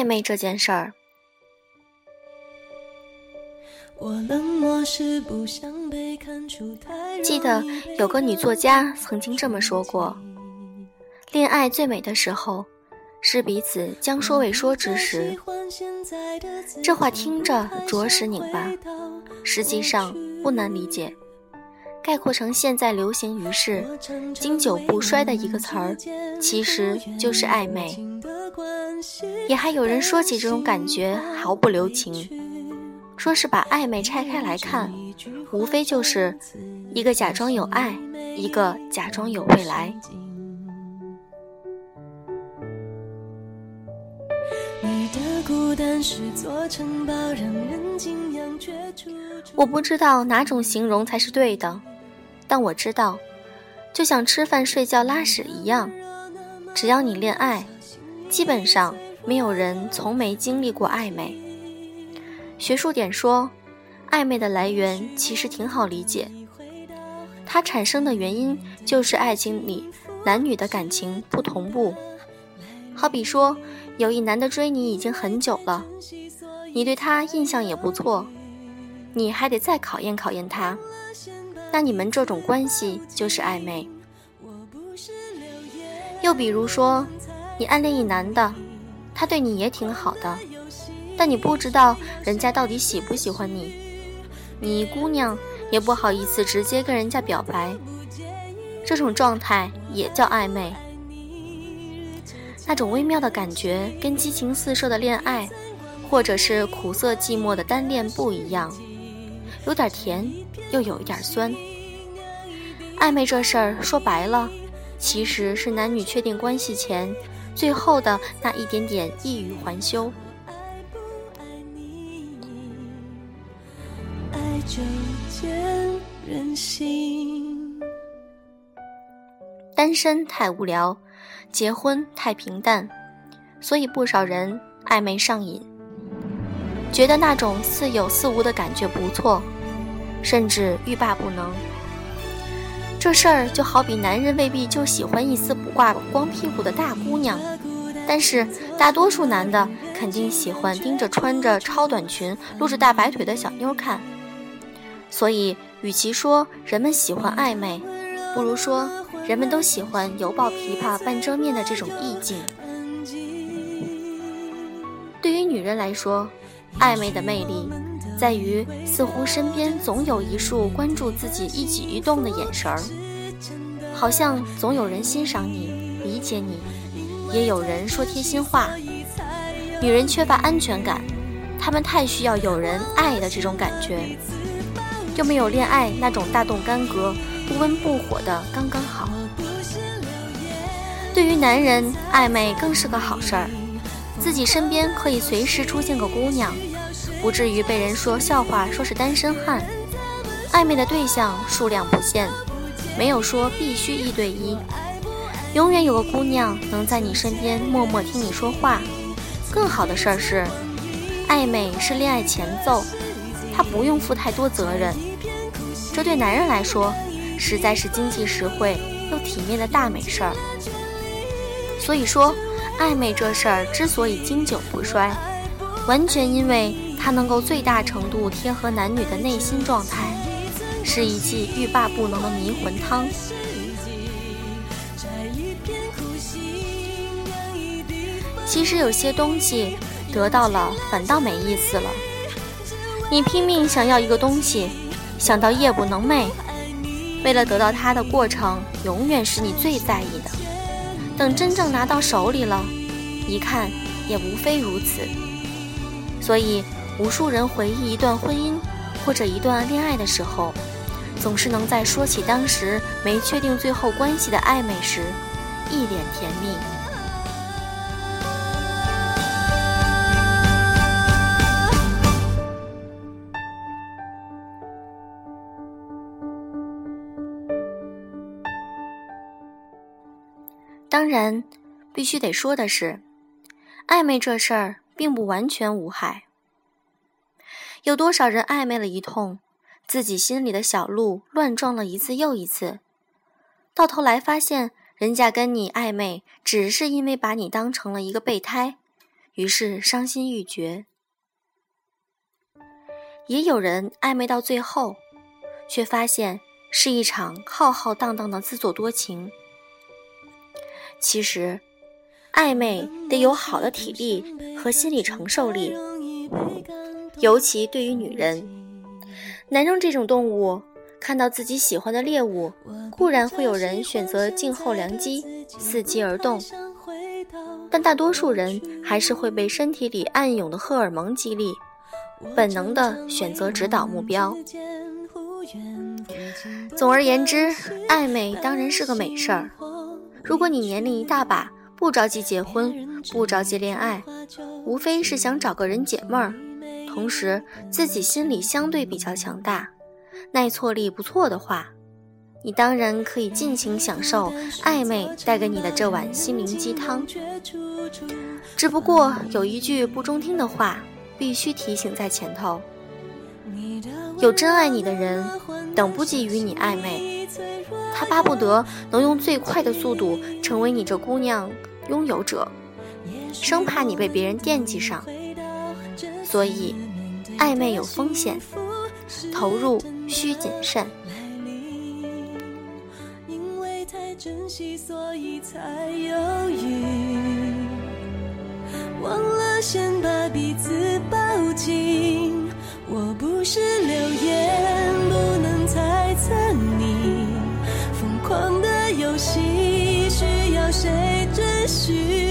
暧昧这件事儿。记得有个女作家曾经这么说过：“恋爱最美的时候，是彼此将说未说之时。”这话听着着实拧巴，实际上不难理解。概括成现在流行于世、经久不衰的一个词儿，其实就是暧昧。也还有人说起这种感觉毫不留情。说是把暧昧拆开来看，无非就是一个假装有爱，一个假装有未来。我不知道哪种形容才是对的，但我知道，就像吃饭、睡觉、拉屎一样，只要你恋爱，基本上没有人从没经历过暧昧。学术点说，暧昧的来源其实挺好理解，它产生的原因就是爱情里男女的感情不同步。好比说，有一男的追你已经很久了，你对他印象也不错，你还得再考验考验他，那你们这种关系就是暧昧。又比如说，你暗恋一男的，他对你也挺好的。但你不知道人家到底喜不喜欢你，你姑娘也不好意思直接跟人家表白，这种状态也叫暧昧。那种微妙的感觉跟激情四射的恋爱，或者是苦涩寂寞的单恋不一样，有点甜，又有一点酸。暧昧这事儿说白了，其实是男女确定关系前最后的那一点点欲语还休。单身太无聊，结婚太平淡，所以不少人暧昧上瘾，觉得那种似有似无的感觉不错，甚至欲罢不能。这事儿就好比男人未必就喜欢一丝不挂光屁股的大姑娘，但是大多数男的肯定喜欢盯着穿着超短裙、露着大白腿的小妞看。所以，与其说人们喜欢暧昧，不如说人们都喜欢犹抱琵琶半遮面的这种意境。对于女人来说，暧昧的魅力在于，似乎身边总有一束关注自己一举一动的眼神儿，好像总有人欣赏你、理解你，也有人说贴心话。女人缺乏安全感，她们太需要有人爱的这种感觉。又没有恋爱那种大动干戈、不温不火的刚刚好。对于男人，暧昧更是个好事儿，自己身边可以随时出现个姑娘，不至于被人说笑话，说是单身汉。暧昧的对象数量不限，没有说必须一对一，永远有个姑娘能在你身边默默听你说话。更好的事儿是，暧昧是恋爱前奏。他不用负太多责任，这对男人来说实在是经济实惠又体面的大美事儿。所以说，暧昧这事儿之所以经久不衰，完全因为它能够最大程度贴合男女的内心状态，是一剂欲罢不能的迷魂汤。其实有些东西得到了反倒没意思了。你拼命想要一个东西，想到夜不能寐，为了得到它的过程，永远是你最在意的。等真正拿到手里了，一看也无非如此。所以，无数人回忆一段婚姻或者一段恋爱的时候，总是能在说起当时没确定最后关系的暧昧时，一脸甜蜜。当然，必须得说的是，暧昧这事儿并不完全无害。有多少人暧昧了一通，自己心里的小鹿乱撞了一次又一次，到头来发现人家跟你暧昧，只是因为把你当成了一个备胎，于是伤心欲绝。也有人暧昧到最后，却发现是一场浩浩荡荡的自作多情。其实，暧昧得有好的体力和心理承受力，尤其对于女人。男人这种动物，看到自己喜欢的猎物，固然会有人选择静候良机，伺机而动，但大多数人还是会被身体里暗涌的荷尔蒙激励。本能的选择指导目标。总而言之，暧昧当然是个美事儿。如果你年龄一大把，不着急结婚，不着急恋爱，无非是想找个人解闷儿，同时自己心里相对比较强大，耐挫力不错的话，你当然可以尽情享受暧昧带给你的这碗心灵鸡汤。只不过有一句不中听的话。必须提醒在前头，有真爱你的人，等不及与你暧昧，他巴不得能用最快的速度成为你这姑娘拥有者，生怕你被别人惦记上。所以，暧昧有风险，投入需谨慎。珍惜，所以才犹豫忘了先把彼此抱紧。我不是流言，不能猜测你疯狂的游戏需要谁准许？